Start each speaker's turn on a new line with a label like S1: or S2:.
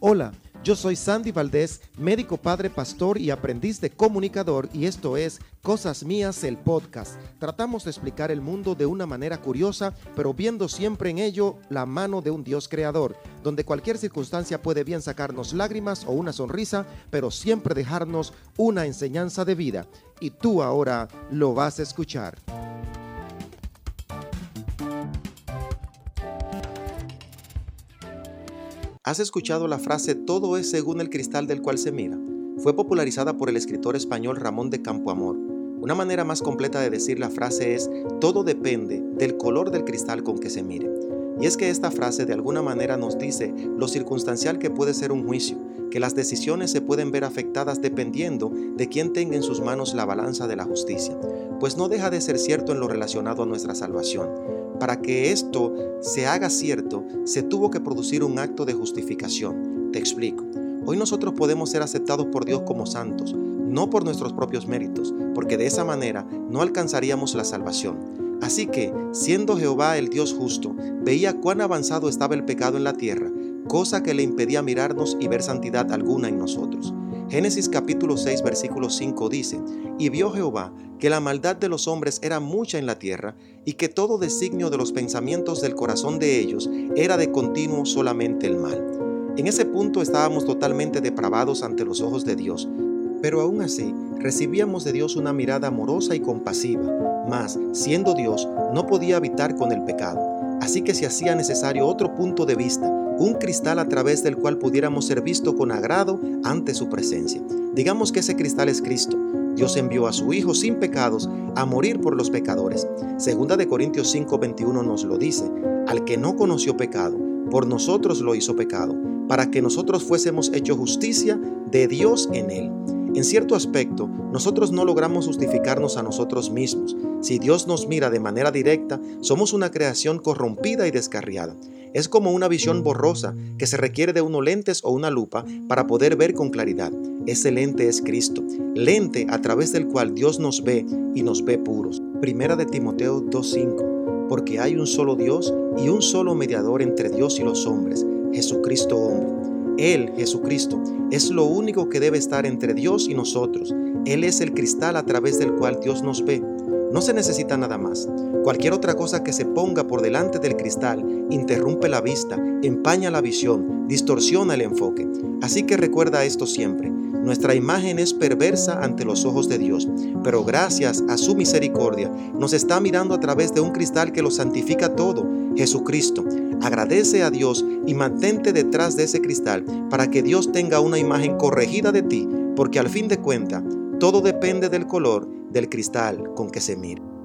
S1: Hola, yo soy Sandy Valdés, médico padre pastor y aprendiz de comunicador y esto es Cosas Mías el podcast. Tratamos de explicar el mundo de una manera curiosa, pero viendo siempre en ello la mano de un Dios creador, donde cualquier circunstancia puede bien sacarnos lágrimas o una sonrisa, pero siempre dejarnos una enseñanza de vida. Y tú ahora lo vas a escuchar. ¿Has escuchado la frase todo es según el cristal del cual se mira? Fue popularizada por el escritor español Ramón de Campoamor. Una manera más completa de decir la frase es todo depende del color del cristal con que se mire. Y es que esta frase de alguna manera nos dice lo circunstancial que puede ser un juicio, que las decisiones se pueden ver afectadas dependiendo de quién tenga en sus manos la balanza de la justicia, pues no deja de ser cierto en lo relacionado a nuestra salvación para que esto se haga cierto, se tuvo que producir un acto de justificación. Te explico. Hoy nosotros podemos ser aceptados por Dios como santos, no por nuestros propios méritos, porque de esa manera no alcanzaríamos la salvación. Así que, siendo Jehová el Dios justo, veía cuán avanzado estaba el pecado en la tierra, cosa que le impedía mirarnos y ver santidad alguna en nosotros. Génesis capítulo 6 versículo 5 dice, y vio Jehová que la maldad de los hombres era mucha en la tierra, y que todo designio de los pensamientos del corazón de ellos era de continuo solamente el mal. En ese punto estábamos totalmente depravados ante los ojos de Dios, pero aún así recibíamos de Dios una mirada amorosa y compasiva, mas, siendo Dios, no podía habitar con el pecado, así que se hacía necesario otro punto de vista, un cristal a través del cual pudiéramos ser visto con agrado ante su presencia. Digamos que ese cristal es Cristo. Dios envió a su Hijo sin pecados a morir por los pecadores. Segunda de Corintios 5:21 nos lo dice, al que no conoció pecado, por nosotros lo hizo pecado, para que nosotros fuésemos hecho justicia de Dios en él. En cierto aspecto, nosotros no logramos justificarnos a nosotros mismos. Si Dios nos mira de manera directa, somos una creación corrompida y descarriada. Es como una visión borrosa que se requiere de unos lentes o una lupa para poder ver con claridad. Ese lente es Cristo, lente a través del cual Dios nos ve y nos ve puros. Primera de Timoteo 2.5 Porque hay un solo Dios y un solo mediador entre Dios y los hombres, Jesucristo hombre. Él, Jesucristo, es lo único que debe estar entre Dios y nosotros. Él es el cristal a través del cual Dios nos ve. No se necesita nada más. Cualquier otra cosa que se ponga por delante del cristal interrumpe la vista, empaña la visión, distorsiona el enfoque. Así que recuerda esto siempre. Nuestra imagen es perversa ante los ojos de Dios, pero gracias a su misericordia nos está mirando a través de un cristal que lo santifica todo, Jesucristo. Agradece a Dios y mantente detrás de ese cristal para que Dios tenga una imagen corregida de ti, porque al fin de cuentas todo depende del color del cristal con que se mire.